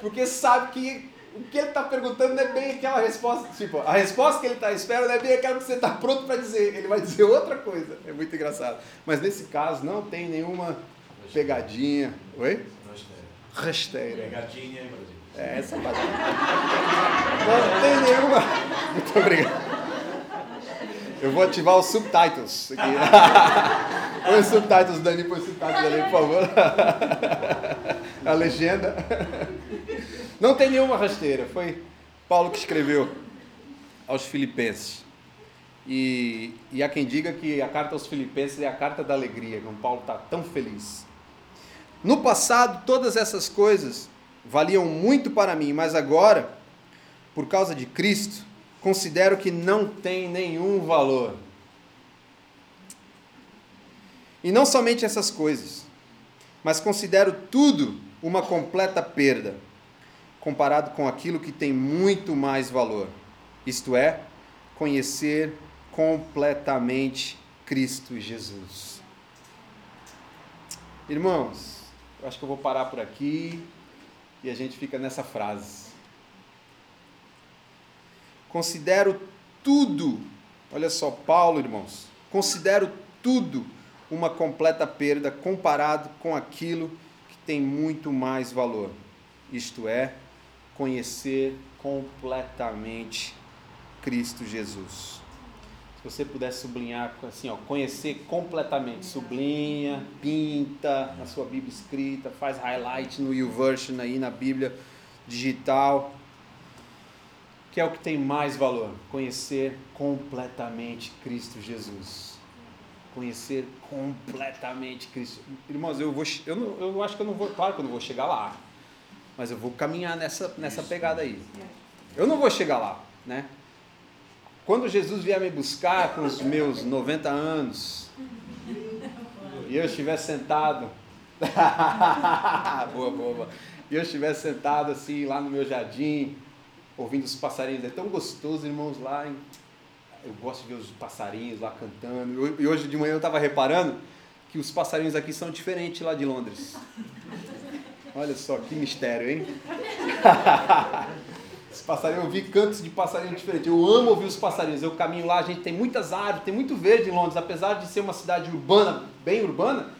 Porque sabe que o que ele está perguntando não é bem aquela resposta. Tipo, a resposta que ele está esperando não é bem aquela que você está pronto para dizer. Ele vai dizer outra coisa. É muito engraçado. Mas nesse caso não tem nenhuma pegadinha. Oi? Rasteira. Pegadinha Brasil. É, essa Não tem nenhuma. Muito obrigado. Eu vou ativar os subtitles aqui. Põe os subtitles, Dani, põe os subtitles ali, por favor. A legenda. Não tem nenhuma rasteira. Foi Paulo que escreveu aos Filipenses. E, e há quem diga que a carta aos Filipenses é a carta da alegria, como Paulo está tão feliz. No passado, todas essas coisas valiam muito para mim, mas agora, por causa de Cristo, considero que não tem nenhum valor. E não somente essas coisas, mas considero tudo uma completa perda, comparado com aquilo que tem muito mais valor, isto é, conhecer completamente Cristo Jesus. Irmãos, eu acho que eu vou parar por aqui e a gente fica nessa frase. Considero tudo, olha só, Paulo, irmãos, considero tudo uma completa perda comparado com aquilo que tem muito mais valor, isto é, conhecer completamente Cristo Jesus. Se você pudesse sublinhar assim, ó, conhecer completamente, sublinha, pinta na sua Bíblia escrita, faz highlight no YouVersion aí na Bíblia digital, que é o que tem mais valor, conhecer completamente Cristo Jesus. Conhecer completamente Cristo. Irmãos, eu vou eu, não, eu acho que eu não vou, claro que eu não vou chegar lá. Mas eu vou caminhar nessa nessa pegada aí. Eu não vou chegar lá, né? Quando Jesus vier me buscar com os meus 90 anos, e eu estiver sentado, boa, boa, boa, e eu estiver sentado assim lá no meu jardim, ouvindo os passarinhos, é tão gostoso, irmãos, lá. Eu gosto de ver os passarinhos lá cantando. E hoje de manhã eu estava reparando que os passarinhos aqui são diferentes lá de Londres. Olha só que mistério, hein? Esse passarinho, eu vi cantos de passarinho diferentes. Eu amo ouvir os passarinhos. Eu caminho lá, a gente tem muitas árvores, tem muito verde em Londres, apesar de ser uma cidade urbana, bem urbana,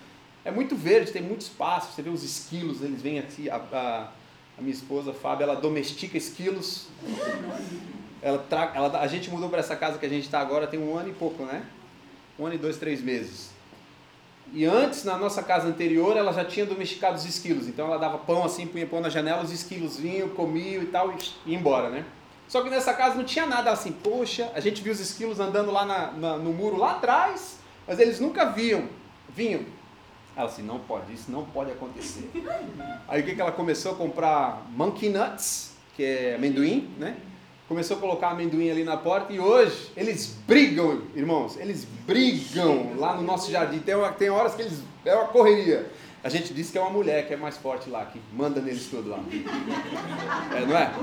é muito verde, tem muito espaço. Você vê os esquilos, eles vêm aqui. A, a, a minha esposa, Fábio, ela domestica esquilos. Ela, tra... ela A gente mudou para essa casa que a gente está agora tem um ano e pouco, né? Um ano e dois, três meses. E antes, na nossa casa anterior, ela já tinha domesticado os esquilos. Então ela dava pão assim, punha pão na janela, os esquilos vinham, comiam e tal, e ia embora, né? Só que nessa casa não tinha nada assim, poxa, a gente viu os esquilos andando lá na, na, no muro lá atrás, mas eles nunca viam, vinham. Ela assim, não pode, isso não pode acontecer. Aí o que, que ela começou a comprar? Monkey nuts, que é amendoim, né? começou a colocar amendoim ali na porta e hoje eles brigam, irmãos, eles brigam lá no nosso jardim. Tem, uma, tem horas que eles. É uma correria. A gente diz que é uma mulher que é mais forte lá, que manda neles tudo lá. É, não é?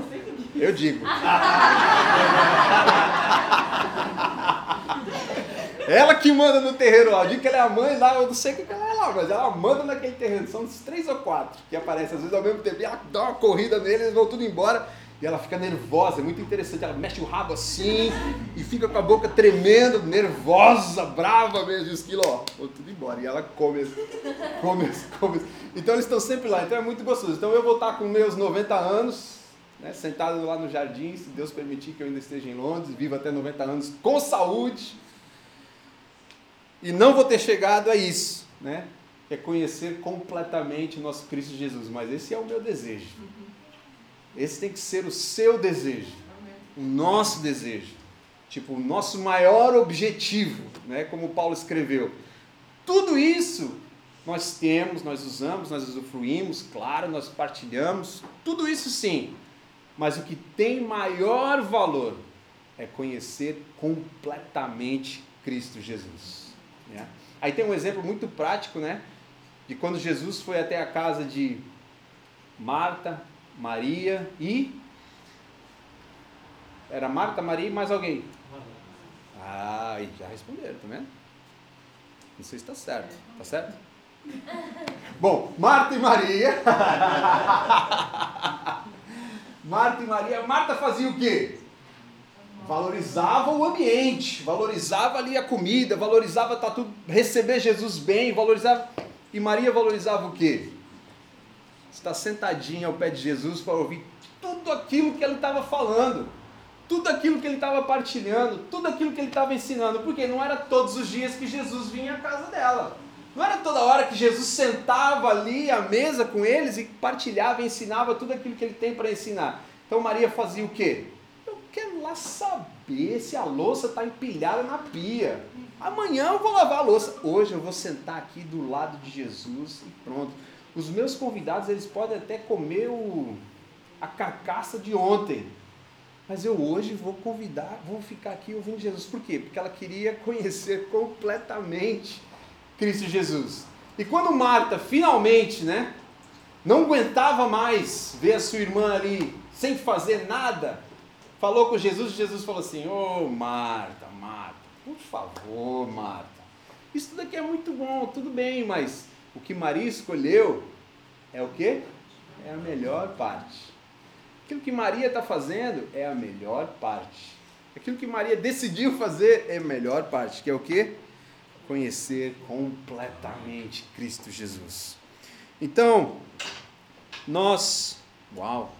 Eu digo. Ela que manda no terreiro lá. Eu digo que ela é a mãe lá, eu não sei o que ela é lá, mas ela manda naquele terreno. São uns três ou quatro que aparecem, às vezes ao mesmo tempo. E ela dá uma corrida neles, eles vão tudo embora. E ela fica nervosa, é muito interessante. Ela mexe o rabo assim e fica com a boca tremendo, nervosa, brava mesmo. E esquilo, ó, tudo embora. E ela come, come, come. Então eles estão sempre lá, então é muito gostoso. Então eu vou estar com meus 90 anos, né, sentado lá no jardim, se Deus permitir que eu ainda esteja em Londres, viva até 90 anos com saúde. E não vou ter chegado a isso, né? É conhecer completamente o nosso Cristo Jesus. Mas esse é o meu desejo esse tem que ser o seu desejo, o nosso desejo. Tipo, o nosso maior objetivo, né? como Paulo escreveu. Tudo isso nós temos, nós usamos, nós usufruímos, claro, nós partilhamos, tudo isso sim. Mas o que tem maior valor é conhecer completamente Cristo Jesus. Né? Aí tem um exemplo muito prático, né? De quando Jesus foi até a casa de Marta, Maria e. Era Marta, Maria e mais alguém? Ah, já responderam, tá vendo? Não sei se está certo. Está certo? Bom, Marta e Maria. Marta e Maria. Marta fazia o quê? Valorizava o ambiente, valorizava ali a comida, valorizava tá tudo, receber Jesus bem, valorizava. E Maria valorizava o quê? está sentadinho ao pé de Jesus para ouvir tudo aquilo que ele estava falando, tudo aquilo que ele estava partilhando, tudo aquilo que ele estava ensinando, porque não era todos os dias que Jesus vinha à casa dela. Não era toda hora que Jesus sentava ali à mesa com eles e partilhava ensinava tudo aquilo que ele tem para ensinar. Então Maria fazia o quê? Lá saber se a louça está empilhada na pia. Amanhã eu vou lavar a louça. Hoje eu vou sentar aqui do lado de Jesus e pronto. Os meus convidados, eles podem até comer o, a carcaça de ontem. Mas eu hoje vou convidar, vou ficar aqui ouvindo Jesus. Por quê? Porque ela queria conhecer completamente Cristo Jesus. E quando Marta finalmente, né, não aguentava mais ver a sua irmã ali sem fazer nada, falou com Jesus e Jesus falou assim: Ô oh, Marta, Marta, por favor, Marta, isso daqui é muito bom, tudo bem, mas o que Maria escolheu é o que? É a melhor parte. Aquilo que Maria está fazendo é a melhor parte. Aquilo que Maria decidiu fazer é a melhor parte, que é o que? Conhecer completamente Cristo Jesus. Então, nós, uau,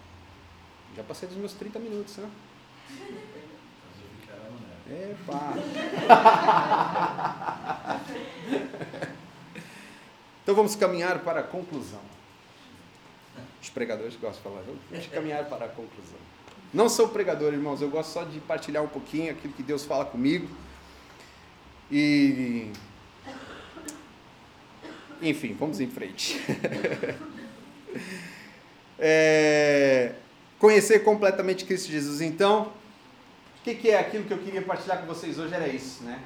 Já passei dos meus 30 minutos, né? Epa! então vamos caminhar para a conclusão. Os pregadores gostam de falar, vamos caminhar para a conclusão. Não sou pregador, irmãos, eu gosto só de partilhar um pouquinho aquilo que Deus fala comigo. E. Enfim, vamos em frente. é... Conhecer completamente Cristo Jesus. Então, o que, que, é aquilo que eu queria partilhar com vocês hoje? Era isso, né?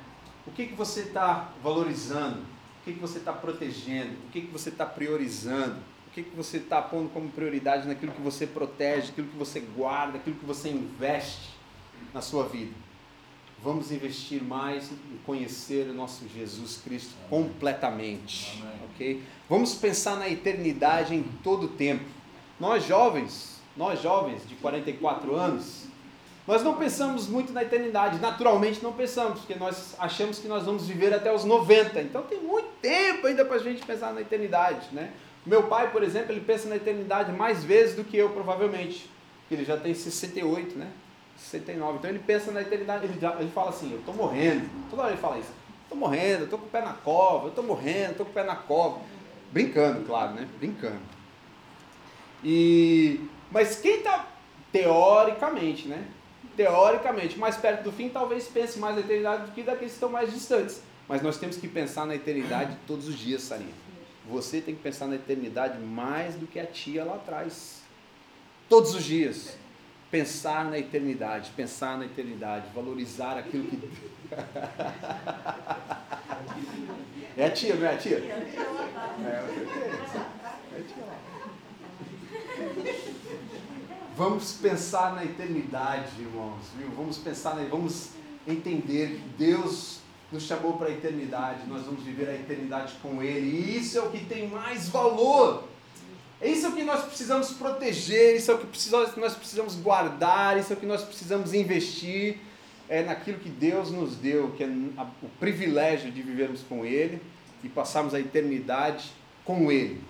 O que, que você está valorizando? O que, que você está protegendo? O que, que você está priorizando? O que, que você está pondo como prioridade naquilo que você protege, aquilo que você guarda, aquilo que você investe na sua vida? Vamos investir mais em conhecer o nosso Jesus Cristo Amém. completamente, Amém. ok? Vamos pensar na eternidade em todo o tempo. Nós jovens, nós jovens de 44 anos, nós não pensamos muito na eternidade, naturalmente não pensamos, porque nós achamos que nós vamos viver até os 90, então tem muito tempo ainda para a gente pensar na eternidade, né? Meu pai, por exemplo, ele pensa na eternidade mais vezes do que eu, provavelmente, ele já tem 68, né? 69, então ele pensa na eternidade, ele, já, ele fala assim, eu estou morrendo, toda hora ele fala isso, estou morrendo, estou com o pé na cova, estou morrendo, estou com o pé na cova, brincando, claro, né? Brincando. E, mas quem está, teoricamente, né? Teoricamente, mais perto do fim, talvez pense mais na eternidade do que daqueles que estão mais distantes. Mas nós temos que pensar na eternidade todos os dias, Sarinha. Você tem que pensar na eternidade mais do que a tia lá atrás. Todos os dias. Pensar na eternidade, pensar na eternidade, valorizar aquilo que. é a tia, não é a tia? É, é a tia lá. Vamos pensar na eternidade, irmãos, viu? Vamos pensar, na, vamos entender que Deus nos chamou para a eternidade, nós vamos viver a eternidade com Ele, e isso é o que tem mais valor. Isso é o que nós precisamos proteger, isso é o que nós precisamos guardar, isso é o que nós precisamos investir é naquilo que Deus nos deu, que é o privilégio de vivermos com Ele e passarmos a eternidade com Ele.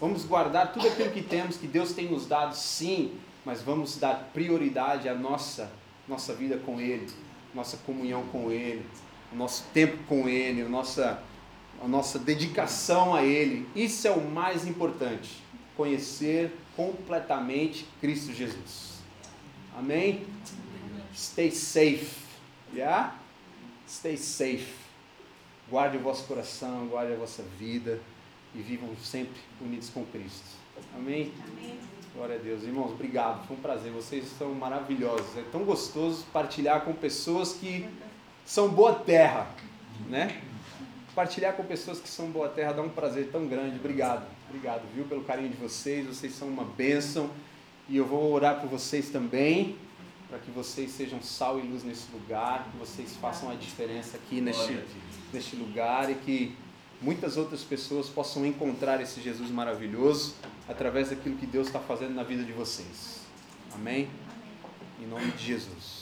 Vamos guardar tudo aquilo que temos, que Deus tem nos dado, sim, mas vamos dar prioridade à nossa, nossa vida com Ele, nossa comunhão com Ele, o nosso tempo com Ele, a nossa, a nossa dedicação a Ele. Isso é o mais importante. Conhecer completamente Cristo Jesus. Amém? Stay safe. Yeah? Stay safe. Guarde o vosso coração, guarde a vossa vida e vivam sempre unidos com Cristo. Amém? Amém. Glória a Deus. Irmãos, obrigado. Foi um prazer. Vocês são maravilhosos. É tão gostoso partilhar com pessoas que são boa terra, né? Partilhar com pessoas que são boa terra dá um prazer tão grande. Obrigado. Obrigado, viu, pelo carinho de vocês. Vocês são uma bênção. E eu vou orar por vocês também, para que vocês sejam sal e luz nesse lugar, que vocês façam a diferença aqui neste, neste lugar e que muitas outras pessoas possam encontrar esse Jesus maravilhoso através daquilo que Deus está fazendo na vida de vocês. Amém? Em nome de Jesus.